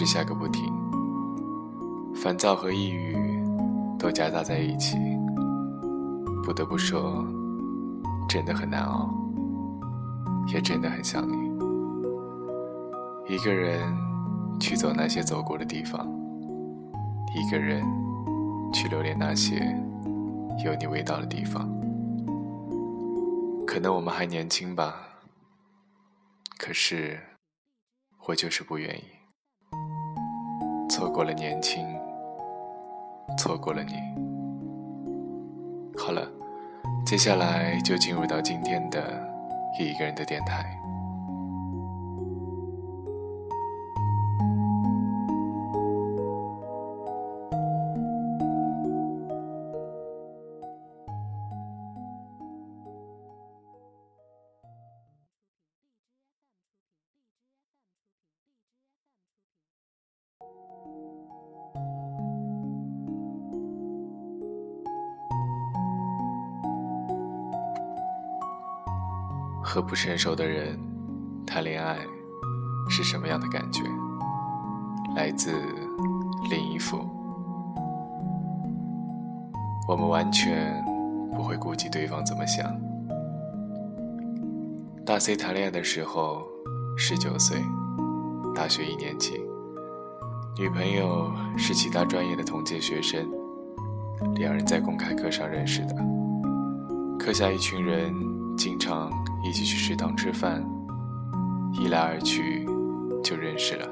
直下个不停，烦躁和抑郁都夹杂在一起。不得不说，真的很难熬，也真的很想你。一个人去走那些走过的地方，一个人去留恋那些有你味道的地方。可能我们还年轻吧，可是我就是不愿意错过了年轻，错过了你。好了，接下来就进入到今天的一个人的电台。和不成熟的人谈恋爱是什么样的感觉？来自林一夫。我们完全不会顾及对方怎么想。大 C 谈恋爱的时候，十九岁，大学一年级，女朋友是其他专业的同届学生，两人在公开课上认识的。课下一群人经常。一起去食堂吃饭，一来二去就认识了。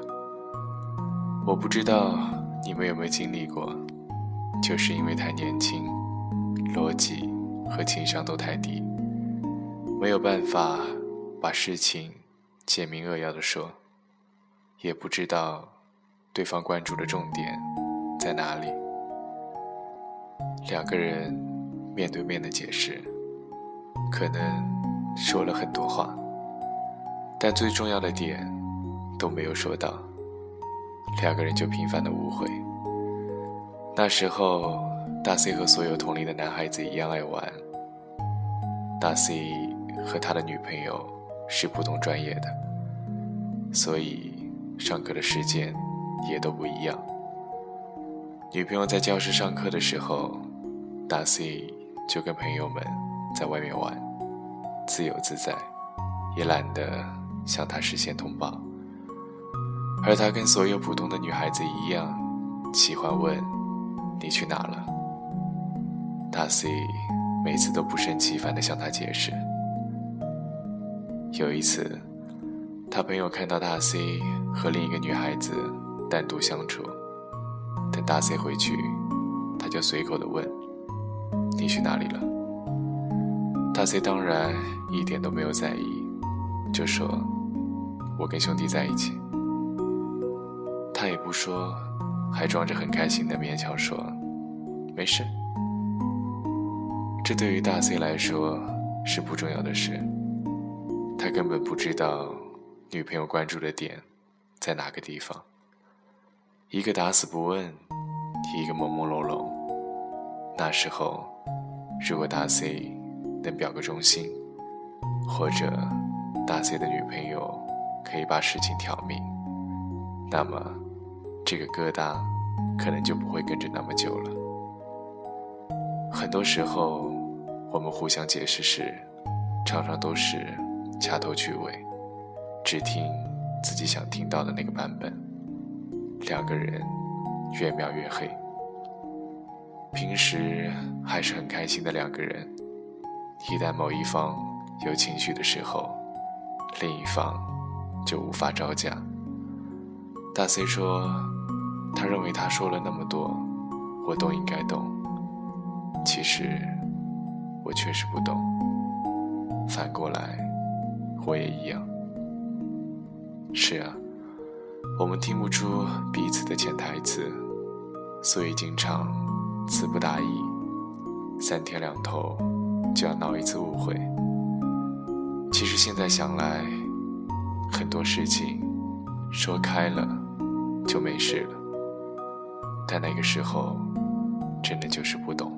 我不知道你们有没有经历过，就是因为太年轻，逻辑和情商都太低，没有办法把事情简明扼要的说，也不知道对方关注的重点在哪里。两个人面对面的解释，可能。说了很多话，但最重要的点都没有说到，两个人就频繁的误会。那时候，大 C 和所有同龄的男孩子一样爱玩。大 C 和他的女朋友是不同专业的，所以上课的时间也都不一样。女朋友在教室上课的时候，大 C 就跟朋友们在外面玩。自由自在，也懒得向他事先通报。而他跟所有普通的女孩子一样，喜欢问：“你去哪了？”大 C 每次都不胜其烦地向他解释。有一次，他朋友看到大 C 和另一个女孩子单独相处，等大 C 回去，他就随口地问：“你去哪里了？”大 C 当然一点都没有在意，就说：“我跟兄弟在一起。”他也不说，还装着很开心的勉强说：“没事。”这对于大 C 来说是不重要的事，他根本不知道女朋友关注的点在哪个地方。一个打死不问，一个朦朦胧胧。那时候，如果大 C…… 能表个忠心，或者大 C 的女朋友可以把事情挑明，那么这个疙瘩可能就不会跟着那么久了。很多时候，我们互相解释时，常常都是掐头去尾，只听自己想听到的那个版本，两个人越描越黑。平时还是很开心的两个人。一旦某一方有情绪的时候，另一方就无法招架。大 C 说，他认为他说了那么多，我都应该懂。其实，我确实不懂。反过来，我也一样。是啊，我们听不出彼此的潜台词，所以经常词不达意，三天两头就要闹一次误会。其实现在想来，很多事情说开了就没事了，但那个时候真的就是不懂。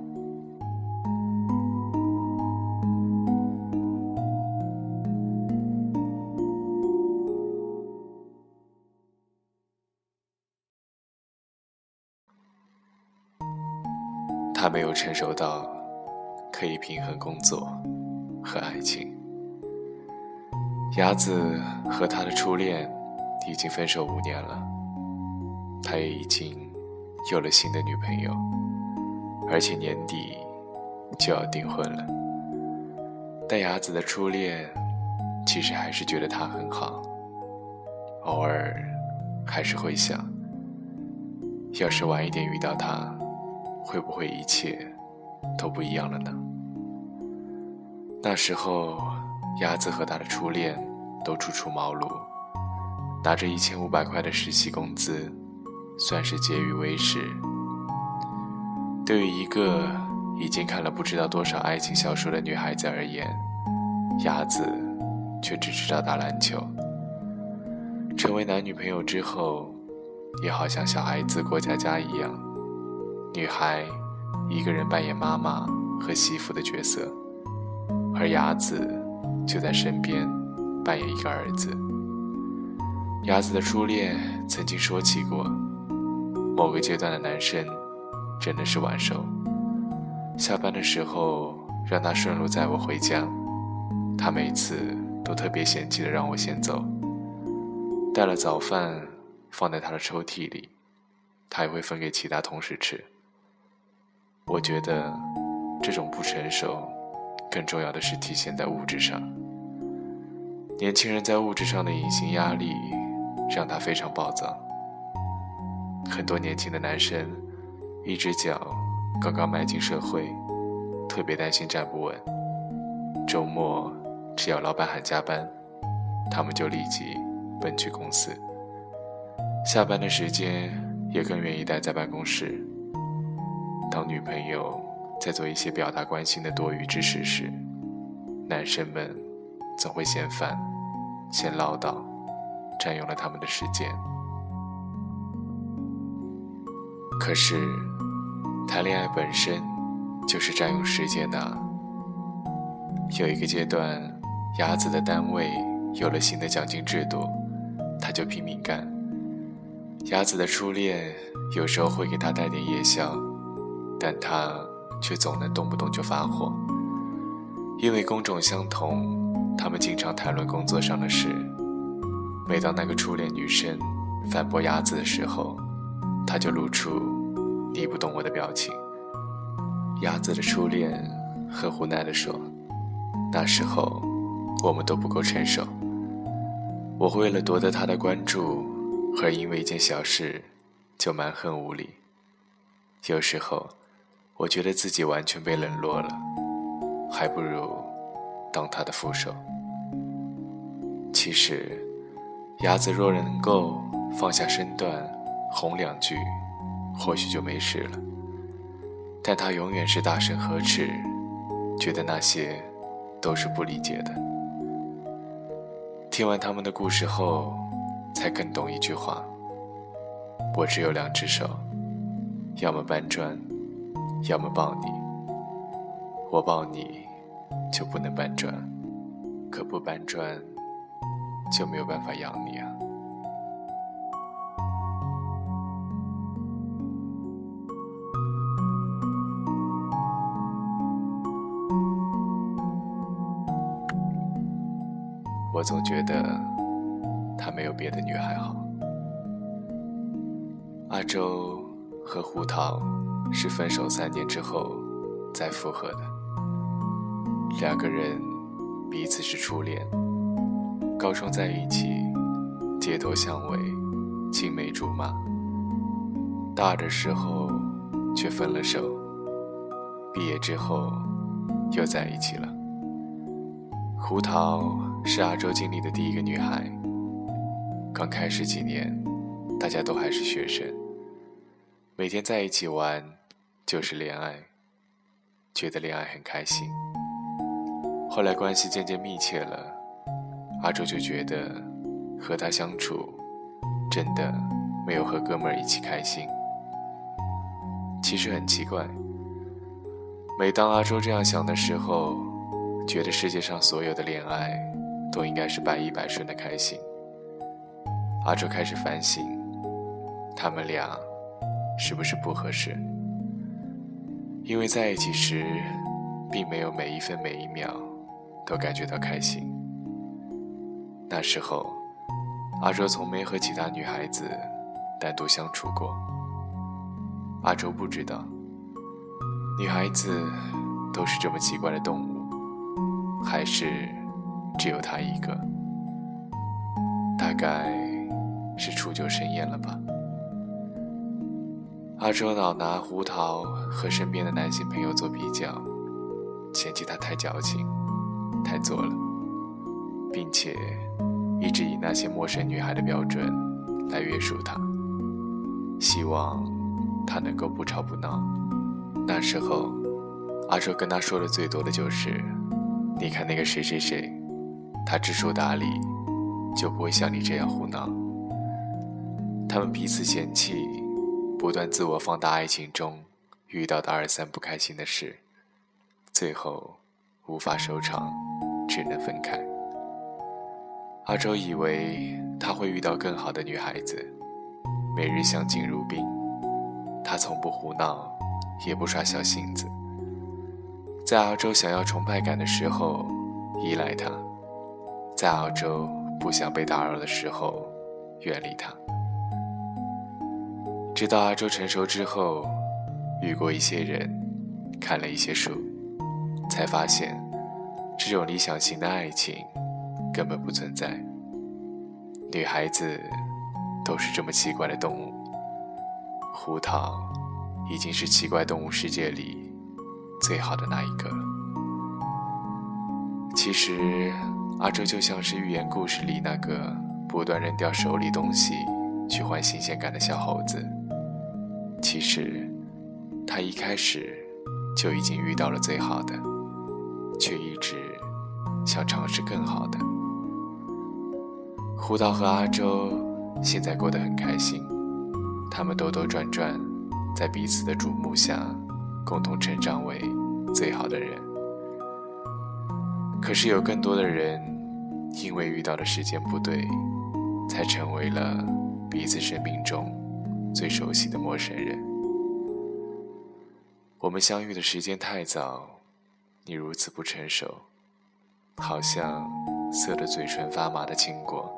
他没有成熟到可以平衡工作和爱情。雅子和他的初恋已经分手五年了，他也已经有了新的女朋友，而且年底就要订婚了。但雅子的初恋其实还是觉得他很好，偶尔还是会想，要是晚一点遇到他。会不会一切都不一样了呢？那时候，鸭子和他的初恋都初出茅庐，拿着一千五百块的实习工资，算是孑于微时。对于一个已经看了不知道多少爱情小说的女孩子而言，鸭子却只知道打篮球。成为男女朋友之后，也好像小孩子过家家一样。女孩一个人扮演妈妈和媳妇的角色，而雅子就在身边扮演一个儿子。雅子的初恋曾经说起过，某个阶段的男生真的是晚熟。下班的时候让他顺路载我回家，他每次都特别嫌弃的让我先走。带了早饭放在他的抽屉里，他也会分给其他同事吃。我觉得，这种不成熟，更重要的是体现在物质上。年轻人在物质上的隐形压力，让他非常暴躁。很多年轻的男生，一只脚刚刚迈进社会，特别担心站不稳。周末只要老板喊加班，他们就立即奔去公司。下班的时间，也更愿意待在办公室。当女朋友在做一些表达关心的多余之事时，男生们总会嫌烦、嫌唠叨，占用了他们的时间。可是，谈恋爱本身就是占用时间的。有一个阶段，鸭子的单位有了新的奖金制度，他就拼命干。鸭子的初恋有时候会给他带点夜宵。但他却总能动不动就发火，因为工种相同，他们经常谈论工作上的事。每当那个初恋女生反驳鸭子的时候，他就露出“你不懂我”的表情。鸭子的初恋很无奈地说：“那时候我们都不够成熟，我为了夺得他的关注，而因为一件小事就蛮横无理。有时候。”我觉得自己完全被冷落了，还不如当他的副手。其实，鸭子若能够放下身段，哄两句，或许就没事了。但他永远是大声呵斥，觉得那些都是不理解的。听完他们的故事后，才更懂一句话：我只有两只手，要么搬砖。要么抱你，我抱你就不能搬砖，可不搬砖就没有办法养你啊！我总觉得他没有别的女孩好。阿周和胡桃。是分手三年之后再复合的，两个人彼此是初恋，高中在一起，街头巷尾，青梅竹马。大二的时候却分了手，毕业之后又在一起了。胡桃是阿周经历的第一个女孩。刚开始几年，大家都还是学生，每天在一起玩就是恋爱，觉得恋爱很开心。后来关系渐渐密切了，阿周就觉得和他相处真的没有和哥们儿一起开心。其实很奇怪，每当阿周这样想的时候，觉得世界上所有的恋爱都应该是百依百顺的开心。阿周开始反省，他们俩是不是不合适？因为在一起时，并没有每一分每一秒都感觉到开心。那时候，阿周从没和其他女孩子单独相处过。阿周不知道，女孩子都是这么奇怪的动物，还是只有他一个？大概是初九生厌了吧。阿周老拿胡桃和身边的男性朋友做比较，嫌弃他太矫情、太作了，并且一直以那些陌生女孩的标准来约束他，希望。他能够不吵不闹。那时候，阿周跟他说的最多的就是：“你看那个谁谁谁，他知书达理，就不会像你这样胡闹。”他们彼此嫌弃，不断自我放大爱情中遇到的二三不开心的事，最后无法收场，只能分开。阿周以为他会遇到更好的女孩子，每日相敬如宾。他从不胡闹，也不耍小性子。在澳洲想要崇拜感的时候，依赖他；在澳洲不想被打扰的时候，远离他。直到阿周成熟之后，遇过一些人，看了一些书，才发现，这种理想型的爱情根本不存在。女孩子都是这么奇怪的动物。胡桃已经是奇怪动物世界里最好的那一个了。其实，阿周就像是寓言故事里那个不断扔掉手里东西去换新鲜感的小猴子。其实，他一开始就已经遇到了最好的，却一直想尝试更好的。胡桃和阿周现在过得很开心。他们兜兜转转，在彼此的瞩目下，共同成长为最好的人。可是有更多的人，因为遇到的时间不对，才成为了彼此生命中最熟悉的陌生人。我们相遇的时间太早，你如此不成熟，好像涩得嘴唇发麻的经过。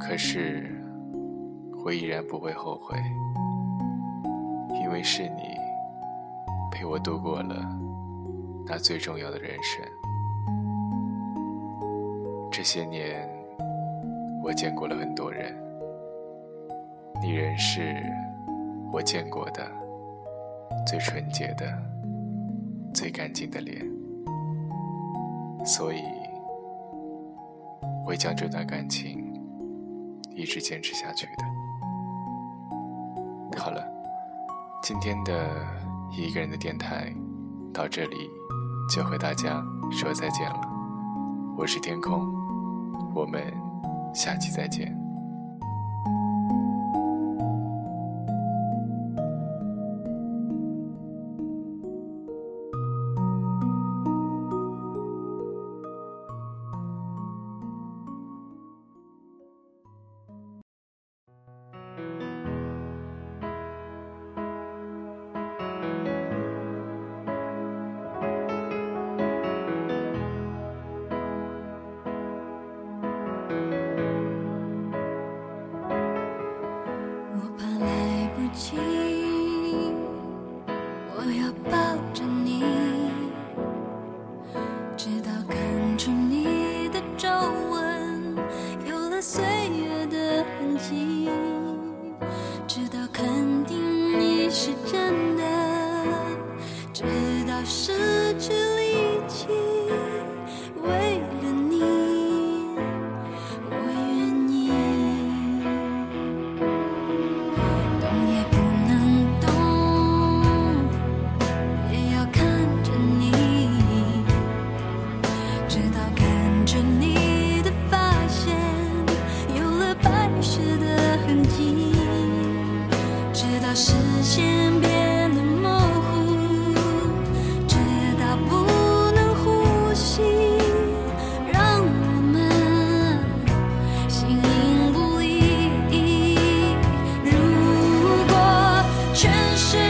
可是。我依然不会后悔，因为是你陪我度过了那最重要的人生。这些年，我见过了很多人，你仍是我见过的最纯洁的、最干净的脸，所以会将这段感情一直坚持下去的。好了，今天的一个人的电台到这里就和大家说再见了。我是天空，我们下期再见。全世界。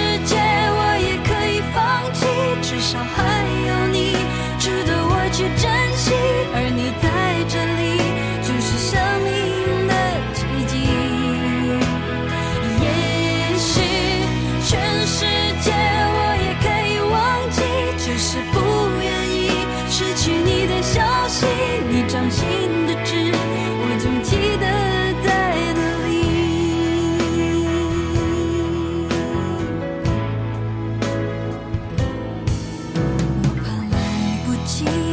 心